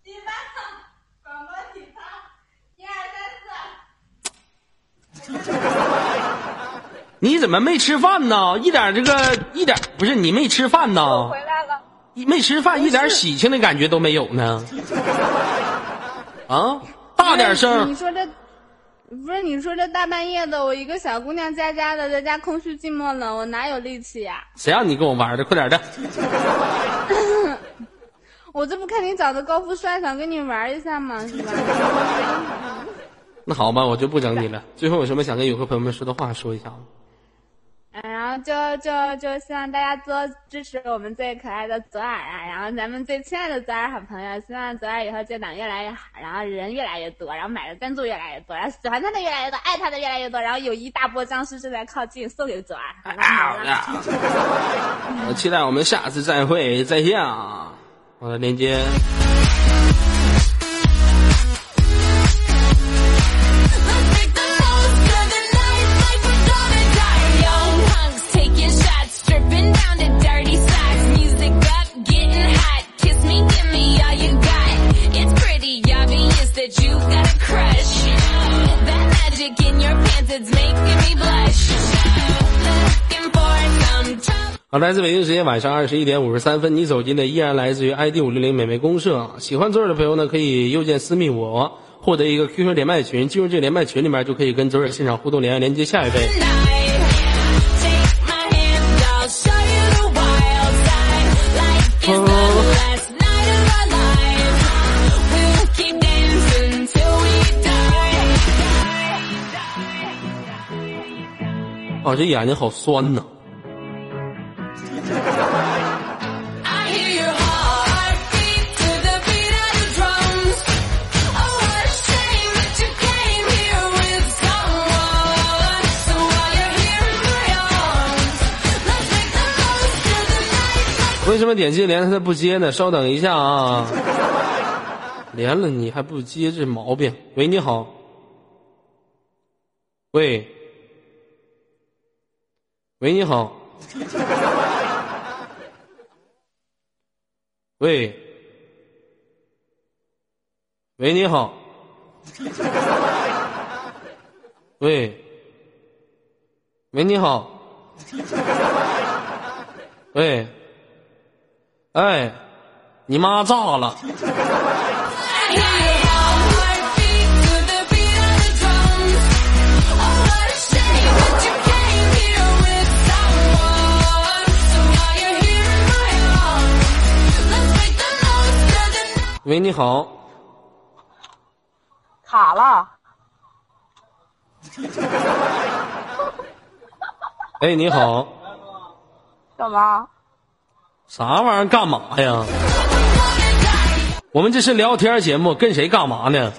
第八套广播体操，一二三四。你怎么没吃饭呢？一点这个一点不是你没吃饭呢？我回来了。没吃饭，一点喜庆的感觉都没有呢。啊！大点声！你说这不是你说这大半夜的，我一个小姑娘家家的，在家空虚寂寞冷，我哪有力气呀？谁让你跟我玩的？快点的！我这不看你长得高富帅，想跟你玩一下吗？是吧？那好吧，我就不整你了。最后有什么想跟游客朋友们说的话，说一下嗯？然后就就就希望大家多支持我们最可爱的左耳啊，然后咱们最亲爱的左耳好朋友，希望左耳以后建档越来越好，然后人越来越多，然后买的赞助越来越多，然后喜欢他的越来越多，爱他的越来越多，然后有一大波僵尸正在靠近，送给左耳。好的我期待我们下次再会，再见啊！我的链接。来自北京时间晚上二十一点五十三分，你走进的依然来自于 ID 五六零美美公社。喜欢左耳的朋友呢，可以右键私密我，获得一个 QQ 连麦群。进入这连麦群里面，就可以跟左耳现场互动连连接下一位。哦，这眼睛好酸呐。点击连他都不接呢？稍等一下啊！连了你还不接，这毛病。喂，你好。喂。喂，你好。喂。喂，你好。喂。喂，你好。喂。哎，你妈炸了！喂，你好。卡了。哎，你好。干嘛？啥玩意儿？干嘛呀？我们这是聊天节目，跟谁干嘛呢？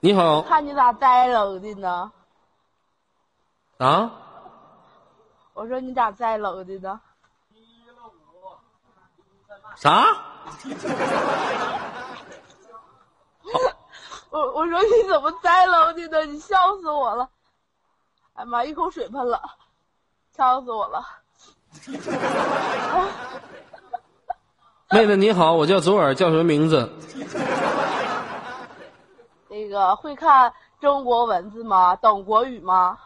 你好。看你咋栽楼的呢？啊？我说你咋栽楼的呢？啥？我我说你怎么栽楼的呢？你笑死我了！哎妈，一口水喷了，笑死我了。妹子你好，我叫左耳，叫什么名字？那个会看中国文字吗？懂国语吗？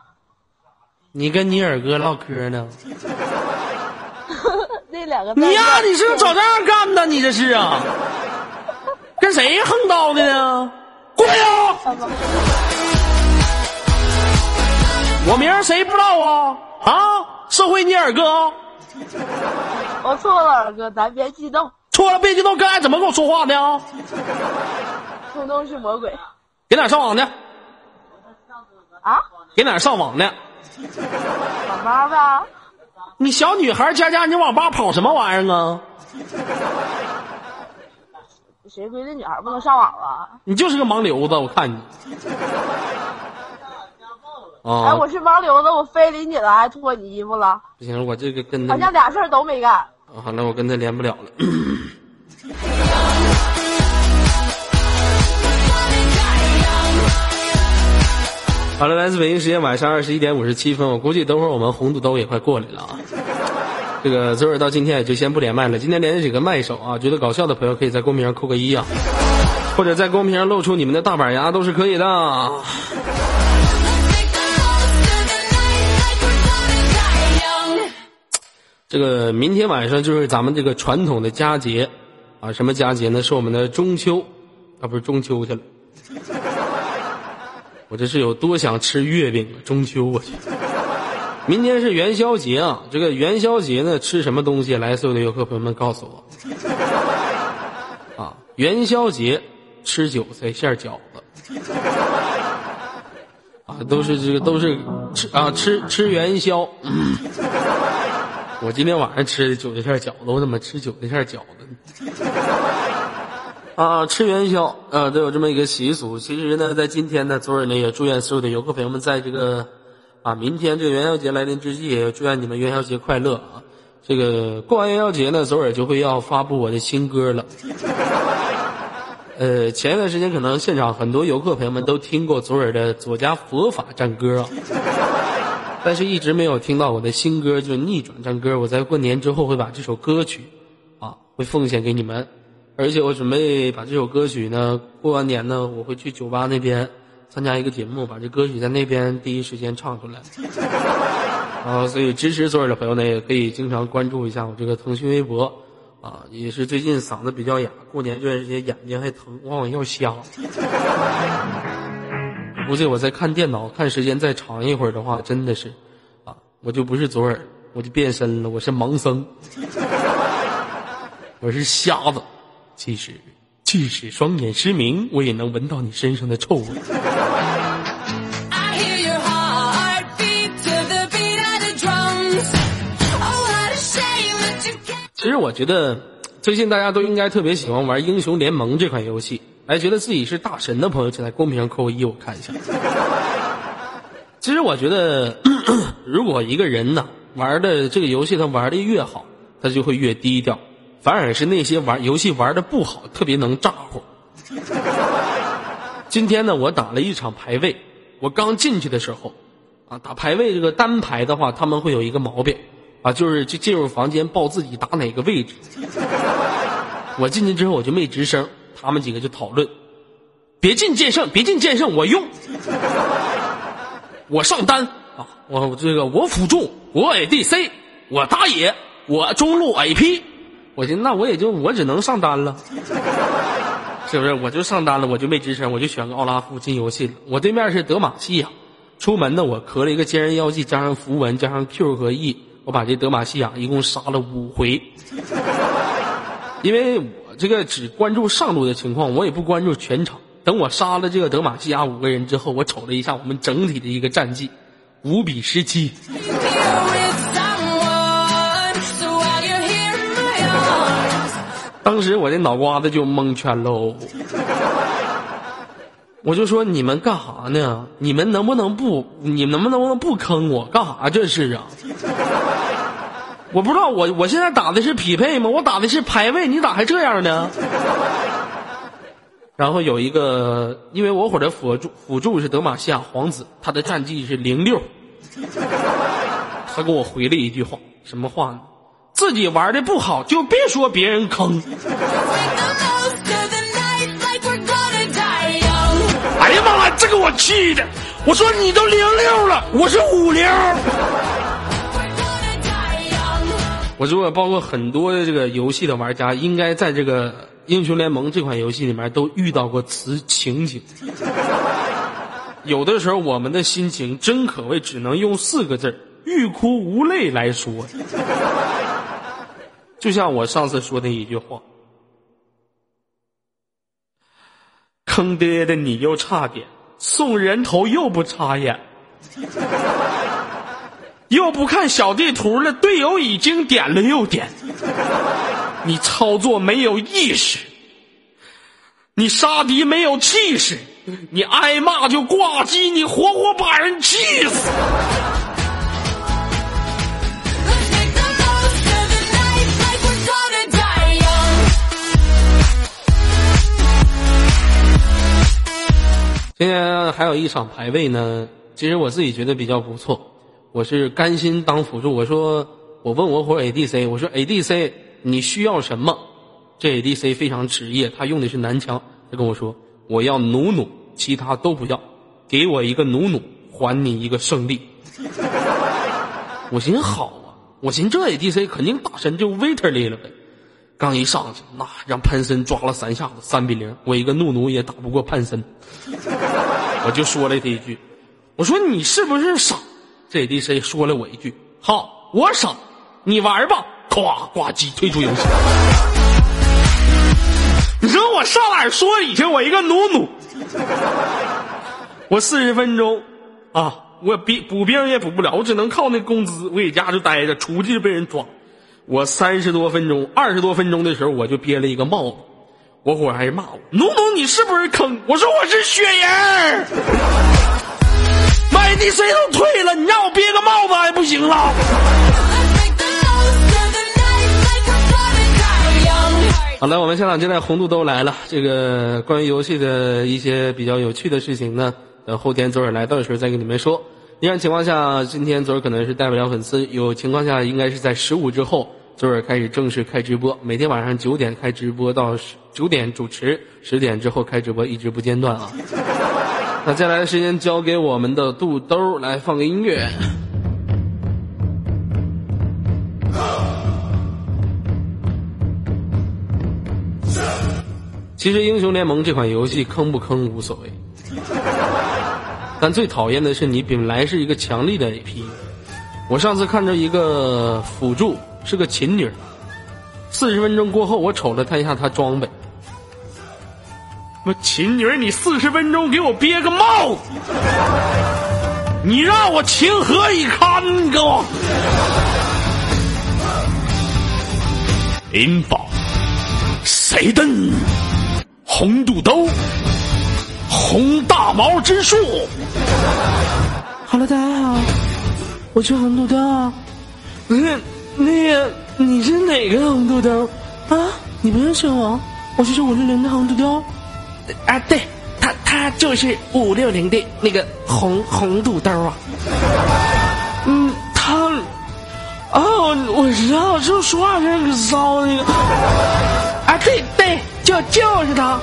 你跟你二哥唠嗑呢？那两个你呀，你是要找这样干的？你这是啊？跟谁横刀的呢？过来呀！我名儿谁不知道啊？啊，社会你二哥我错了，二哥，咱别激动，错了，别激动，刚才怎么跟我说话呢？冲动是魔鬼给哪上网呢？啊！给哪上网呢？网吧呗，你小女孩家家，你网吧跑什么玩意儿啊？谁规定女孩不能上网啊？你就是个盲流子，我看你。哎，啊，我是盲流子，我非礼你了，还脱你衣服了，不行，我这个跟他好像俩事儿都没干。啊，那我跟他连不了了。好了，来自北京时间晚上二十一点五十七分，我估计等会儿我们红肚兜也快过来了啊。这个昨儿到今天也就先不连麦了，今天连着几个麦手啊，觉得搞笑的朋友可以在公屏上扣个一啊，或者在公屏上露出你们的大板牙都是可以的。这个明天晚上就是咱们这个传统的佳节啊，什么佳节呢？是我们的中秋啊，不是中秋去了。我这是有多想吃月饼！中秋我去，明天是元宵节啊！这个元宵节呢，吃什么东西？来，所有的游客朋友们告诉我啊！元宵节吃韭菜馅饺子啊，都是这个都是吃啊吃吃元宵。我今天晚上吃的韭菜馅饺子，我怎么吃韭菜馅饺子呢？啊，吃元宵，啊，都有这么一个习俗。其实呢，在今天呢，昨儿呢，也祝愿所有的游客朋友们，在这个啊，明天这个元宵节来临之际，也祝愿你们元宵节快乐啊！这个过完元宵节呢，昨儿就会要发布我的新歌了。呃，前一段时间可能现场很多游客朋友们都听过左耳的左家佛法战歌啊，但是一直没有听到我的新歌，就是逆转战歌。我在过年之后会把这首歌曲啊，会奉献给你们，而且我准备把这首歌曲呢，过完年呢，我会去酒吧那边参加一个节目，把这歌曲在那边第一时间唱出来。啊，所以支持左耳的朋友呢，也可以经常关注一下我这个腾讯微博。啊，也是最近嗓子比较哑，过年这段时间眼睛还疼，往往要瞎。估计我在看电脑看时间再长一会儿的话，真的是，啊，我就不是左耳，我就变身了，我是盲僧，我是瞎子。即使即使双眼失明，我也能闻到你身上的臭味。其实我觉得，最近大家都应该特别喜欢玩《英雄联盟》这款游戏。来，觉得自己是大神的朋友，请在公屏上扣个一，我看一下。其实我觉得，如果一个人呢玩的这个游戏他玩的越好，他就会越低调；反而是那些玩游戏玩的不好，特别能咋呼。今天呢，我打了一场排位，我刚进去的时候，啊，打排位这个单排的话，他们会有一个毛病。啊，就是就进入房间报自己打哪个位置。我进去之后我就没吱声，他们几个就讨论，别进剑圣，别进剑圣，我用，我上单啊，我这个我辅助，我 ADC，我打野，我中路 AP，我寻思那我也就我只能上单了，是不是？我就上单了，我就没吱声，我就选个奥拉夫进游戏了。我对面是德玛西亚，出门呢我磕了一个坚韧妖姬，加上符文，加上 Q 和 E。我把这德玛西亚一共杀了五回，因为这个只关注上路的情况，我也不关注全场。等我杀了这个德玛西亚五个人之后，我瞅了一下我们整体的一个战绩，五比十七。当时我这脑瓜子就蒙圈喽，我就说你们干啥呢？你们能不能不？你们能不能不坑我？干啥这是啊？我不知道，我我现在打的是匹配吗？我打的是排位，你咋还这样呢？然后有一个，因为我伙的辅助辅助是德玛西亚皇子，他的战绩是零六。他给我回了一句话，什么话呢？自己玩的不好就别说别人坑。哎呀妈呀，这个我气的！我说你都零六了，我是五零。我如果，包括很多的这个游戏的玩家，应该在这个英雄联盟这款游戏里面都遇到过此情景。有的时候，我们的心情真可谓只能用四个字“欲哭无泪”来说。就像我上次说的一句话：“坑爹的你又差点，送人头又不插眼。”又不看小地图了，队友已经点了又点，你操作没有意识，你杀敌没有气势，你挨骂就挂机，你活活把人气死。今天还有一场排位呢，其实我自己觉得比较不错。我是甘心当辅助。我说，我问我伙 ADC，我说 ADC 你需要什么？这 ADC 非常职业，他用的是男枪。他跟我说，我要努努，其他都不要，给我一个努努，还你一个胜利。我寻思好啊，我寻思这 ADC 肯定大神就 Viterly 了呗。刚一上去，那让潘森抓了三下子，三比零，我一个努努也打不过潘森。我就说了他一句，我说你是不是傻？这 DC 说了我一句：“好，我傻，你玩吧。”咵，挂机退出游戏。你说我上哪说理去？我一个努努，我四十分钟啊，我兵补兵也补不了，我只能靠那工资，我在家就待着，出去就被人抓。我三十多分钟，二十多分钟的时候，我就憋了一个帽子，我伙还骂我：“努努，你是不是坑？”我说：“我是雪人。”你谁都退了，你让我憋个帽子还不行了？好了，我们现场现在红度都来了。这个关于游戏的一些比较有趣的事情呢，等后天左耳来到的时候再跟你们说。一般情况下，今天左耳可能是带不了粉丝，有情况下应该是在十五之后，左耳开始正式开直播。每天晚上九点开直播到十九点主持，十点之后开直播，一直不间断啊。那接下来的时间交给我们的肚兜来放个音乐。其实英雄联盟这款游戏坑不坑无所谓，但最讨厌的是你本来是一个强力的 AP。我上次看着一个辅助是个琴女，四十分钟过后我瞅了他一下他装备。我秦女，你四十分钟给我憋个帽子，你让我情何以堪？给我银宝，谁的红肚兜，红大毛之术。好了，大家好，我是红肚兜。那那个你是哪个红肚兜啊？你不认识我？我是五六零的红肚兜。啊，对他，他就是五六零的那个红红肚兜啊。嗯，他，哦，我知道，就说话声可骚那个。啊，对对，就就是他，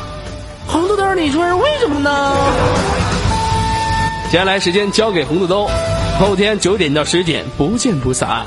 红肚兜，你说是为什么呢？接下来时间交给红肚兜，后天九点到十点不见不散。